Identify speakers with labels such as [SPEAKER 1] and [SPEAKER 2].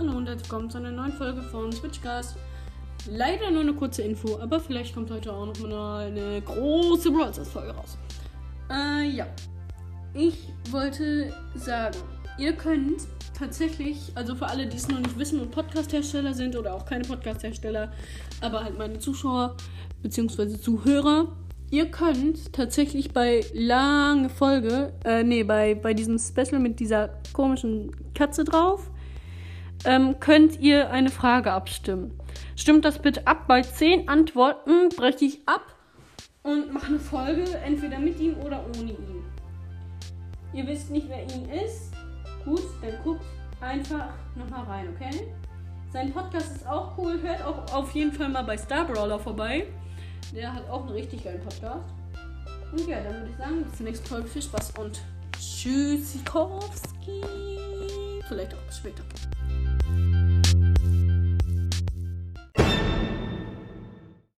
[SPEAKER 1] herzlich willkommen zu einer neuen Folge von Switchcast. Leider nur eine kurze Info, aber vielleicht kommt heute auch noch mal eine große Brawl Folge raus. Äh, ja. Ich wollte sagen, ihr könnt tatsächlich, also für alle, die es noch nicht wissen und Podcast-Hersteller sind oder auch keine Podcast-Hersteller, aber halt meine Zuschauer bzw. Zuhörer, ihr könnt tatsächlich bei lange Folge, äh, nee, bei, bei diesem Special mit dieser komischen Katze drauf, ähm, könnt ihr eine Frage abstimmen. Stimmt das bitte ab. Bei 10 Antworten breche ich ab und mache eine Folge entweder mit ihm oder ohne ihn. Ihr wisst nicht, wer ihn ist. Gut, dann guckt einfach nochmal rein, okay? Sein Podcast ist auch cool. Hört auch auf jeden Fall mal bei Starbrawler vorbei. Der hat auch einen richtig geilen Podcast. Und ja, dann würde ich sagen, bis zur nächsten Folge. Viel Spaß und Tschüssikowski. Vielleicht auch später.